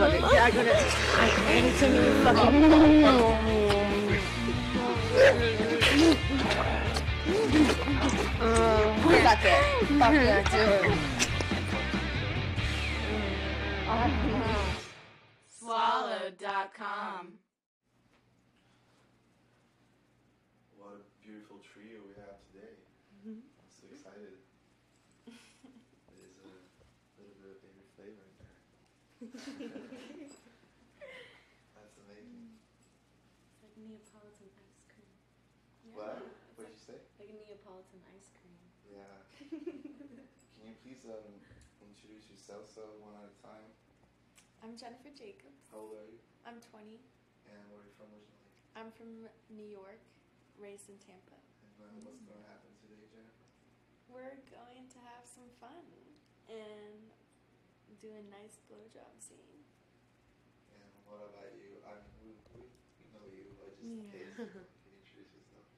gonna, oh. I'm gonna, anything you fucking. Fuck it. Fuck it, dude. Swallowed.com. What a beautiful trio we have today. Mm-hmm. I'm so excited. There's a little bit of baby flavor in there. That's amazing. Like Neapolitan ice cream. What? What'd you say? Like Neapolitan ice cream. Yeah. Can you please um, introduce yourself so one at a time? I'm Jennifer Jacobs. How old are you? I'm 20. And where are you from originally? I'm from New York, raised in Tampa. And what's going to happen today, Jennifer? We're going to have some fun and do a nice blowjob scene. And what about you? I we, we, we know you, but just in Yeah. case, can you introduce yourself?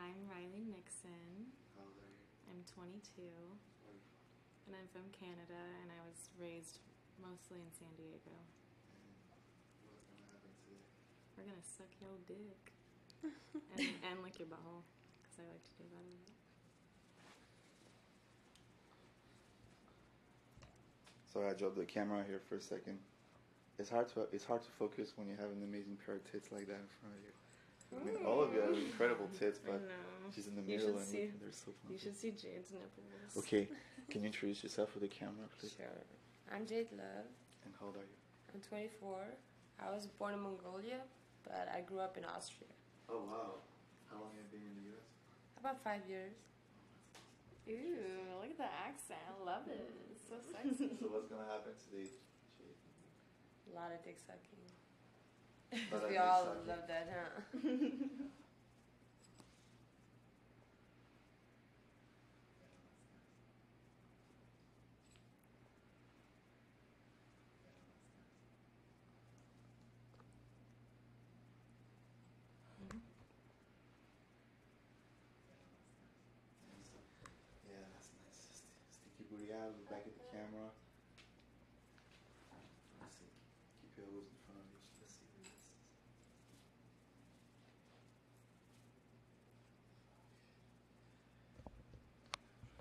I'm Riley Nixon. How old are you? I'm 22 Where are you from? and I'm from Canada and I was raised mostly in San Diego. And what's going to happen today? We're gonna suck your dick and, and lick your butthole because I like to do that a lot. So I dropped the camera here for a second. It's hard to it's hard to focus when you have an amazing pair of tits like that in front of you. I mean, all of you have mm. incredible tits, but she's in the You middle and see- they're so You should see Jade's nipples. Okay, can you introduce yourself with the camera, please? Sure. I'm Jade Love. And how old are you? I'm 24. I was born in Mongolia, but I grew up in Austria. Oh wow! How long have you been in the U.S.? About five years. Ooh, look at the accent. I love it. It's so sexy. so what's gonna happen today? Jade? A lot of dick sucking. Lot of we all sucking. love that, huh? Yeah, that's nice. Sticky booty out. Look back at the camera. Let's see. Keep your elbows in front of you. Let's see. Let's see.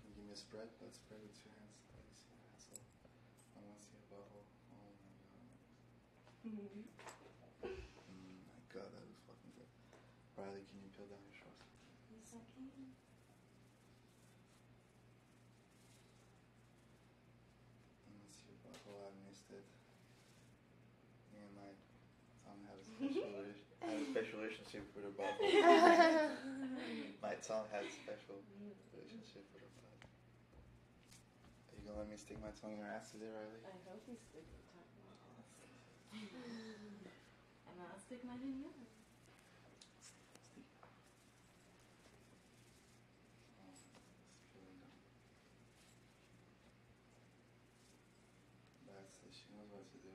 Can you give me a spread? Let's spread with two hands. Let me see your asshole. I want to see your butthole. Oh my god. Mm, my god, that looks fucking good. Riley, can you peel down your shorts? Yes, I can. See your butthole. I missed it. Me and my tongue have a special rela- have a special relationship with her butthole. my tongue has a special relationship with her butt. Are you gonna let me stick my tongue in your ass today, Riley? I hope you stick your tongue in my ass. and I'll stick mine in yours. Stick. Oh, it's feeling good. That's she knows what to do.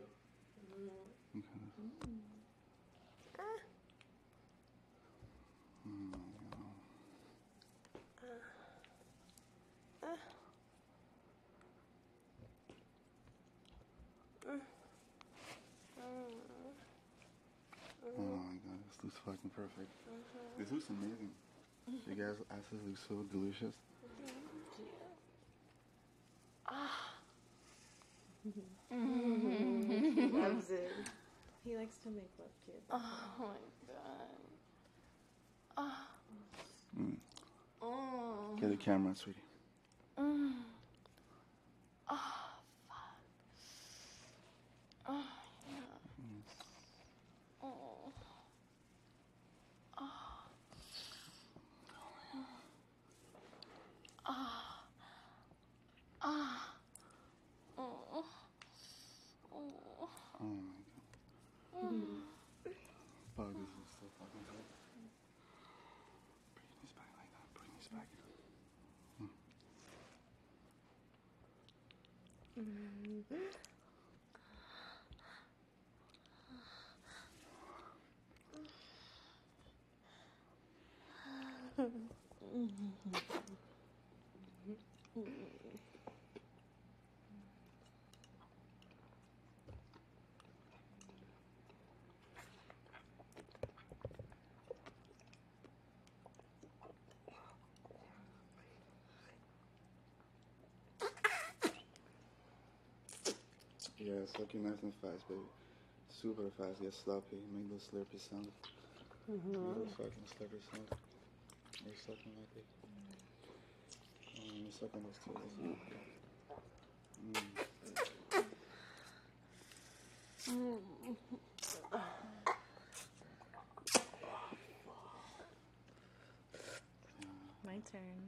Mm-hmm. Okay. Oh my god, this looks fucking perfect. Mm-hmm. This looks amazing. You guys' asses look so delicious. Mm-hmm. Ah. Loves it. He likes to make love to your oh my god. Ah. Mm. Oh. Get the camera, sweetie. Mm. Oh, fuck. Oh, yeah. Oh. Oh. Ah. Ah. Oh. Oh. Oh my god. Fuck, this is so fucking good. Bring his back like that. Bring his back. Mm. Yeah, suck your nice and fast, baby. Super fast. Get sloppy. Make those slurpy sounds. Make those fucking slurpy sounds. You're sucking like it. Mm, you're sucking those two. Mm. My turn.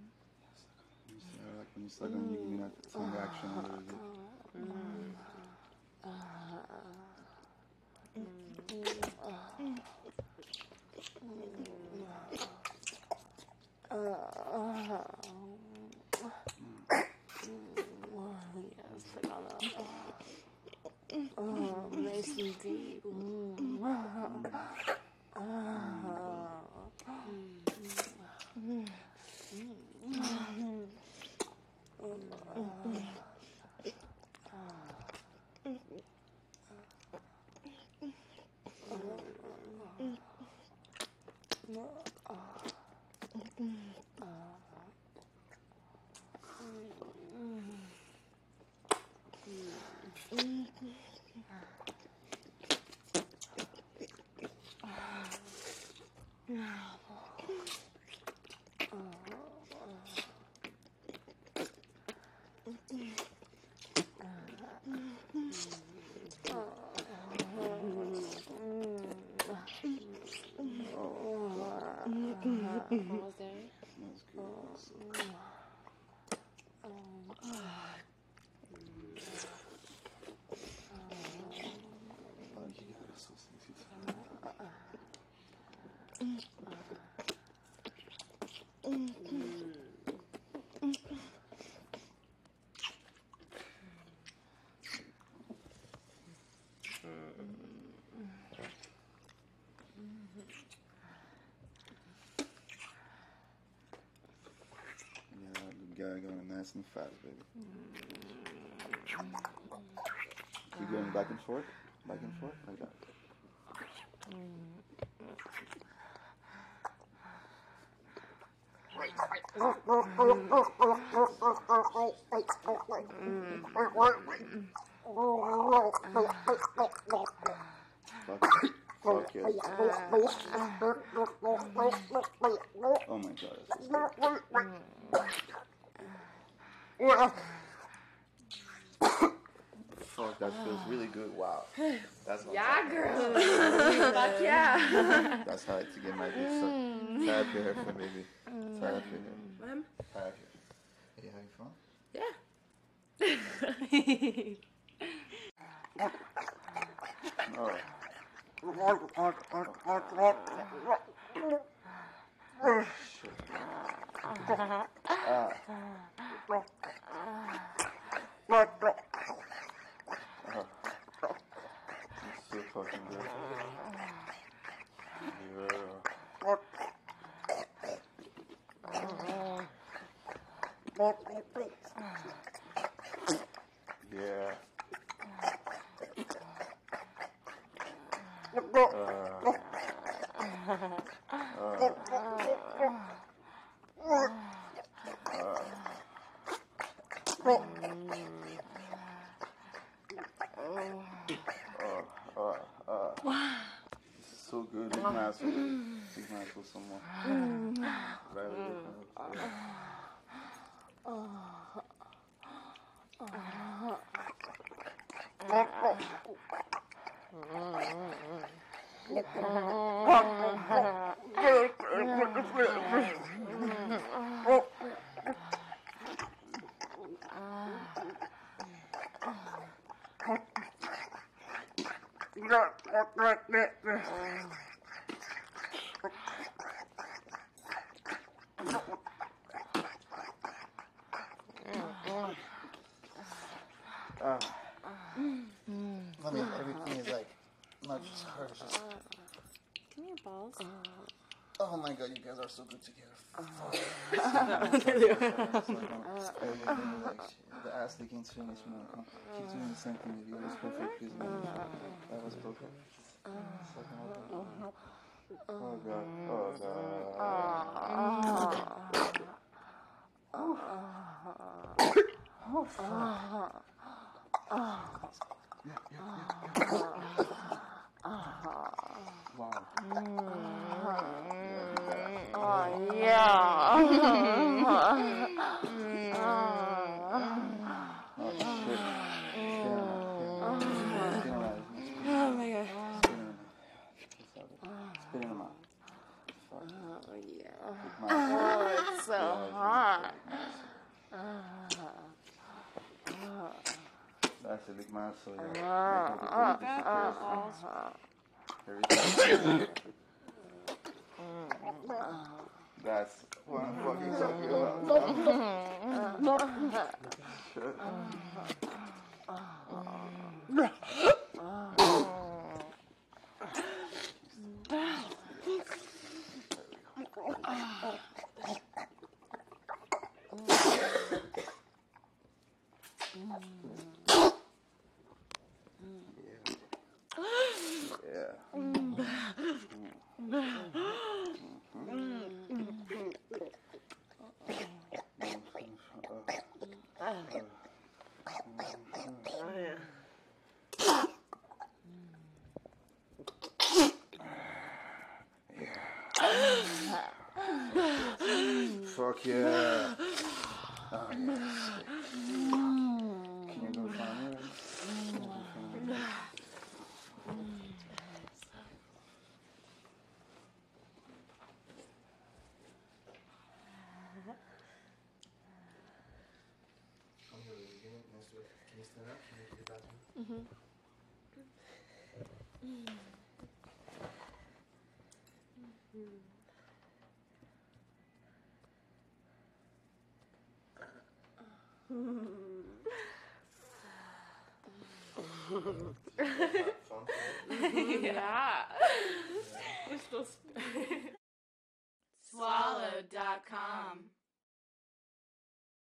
You see, I like when you suck on, you give me that tongue action a Yeah. Almost there. That's mm-hmm. good. That's good. Oh, yeah, so sexy. Yeah, going nice and fast, baby. Keep going back and forth, back and forth, like that. Fuck, fuck yes. Oh my god, Fuck, that feels really good. Wow. That's what I'm talking about. Fuck yeah. That's how I like to get my dick sucked. Tie up your hair for me, baby. Tie up your hair. Ma'am? Tie up your hair. Hey, having fun? Oh. Shit. Ah. So fucking good. Yeah. Yeah. So good. Big muscle. Big muscle some more. Right Mm. with it. Ah. I mean, everything is like not just her. it's Just, uh, Give me balls. oh my god, you guys are so good together. Uh. Uh. Everything, the ass licking thing is, you know, keep doing the same thing with you. It was perfect. Please, that was perfect. Second one. Oh, oh god. Oh, oh god. Oh, Yeah. Ah, ah, ah, That's a big muscle. Yeah. That's what I'm fucking talking about. Mm. Shit. Yeah. Fuck yeah. Oh, yes. Can you go find me? Can you stand up? Can you get bathroom? Fun. yeah.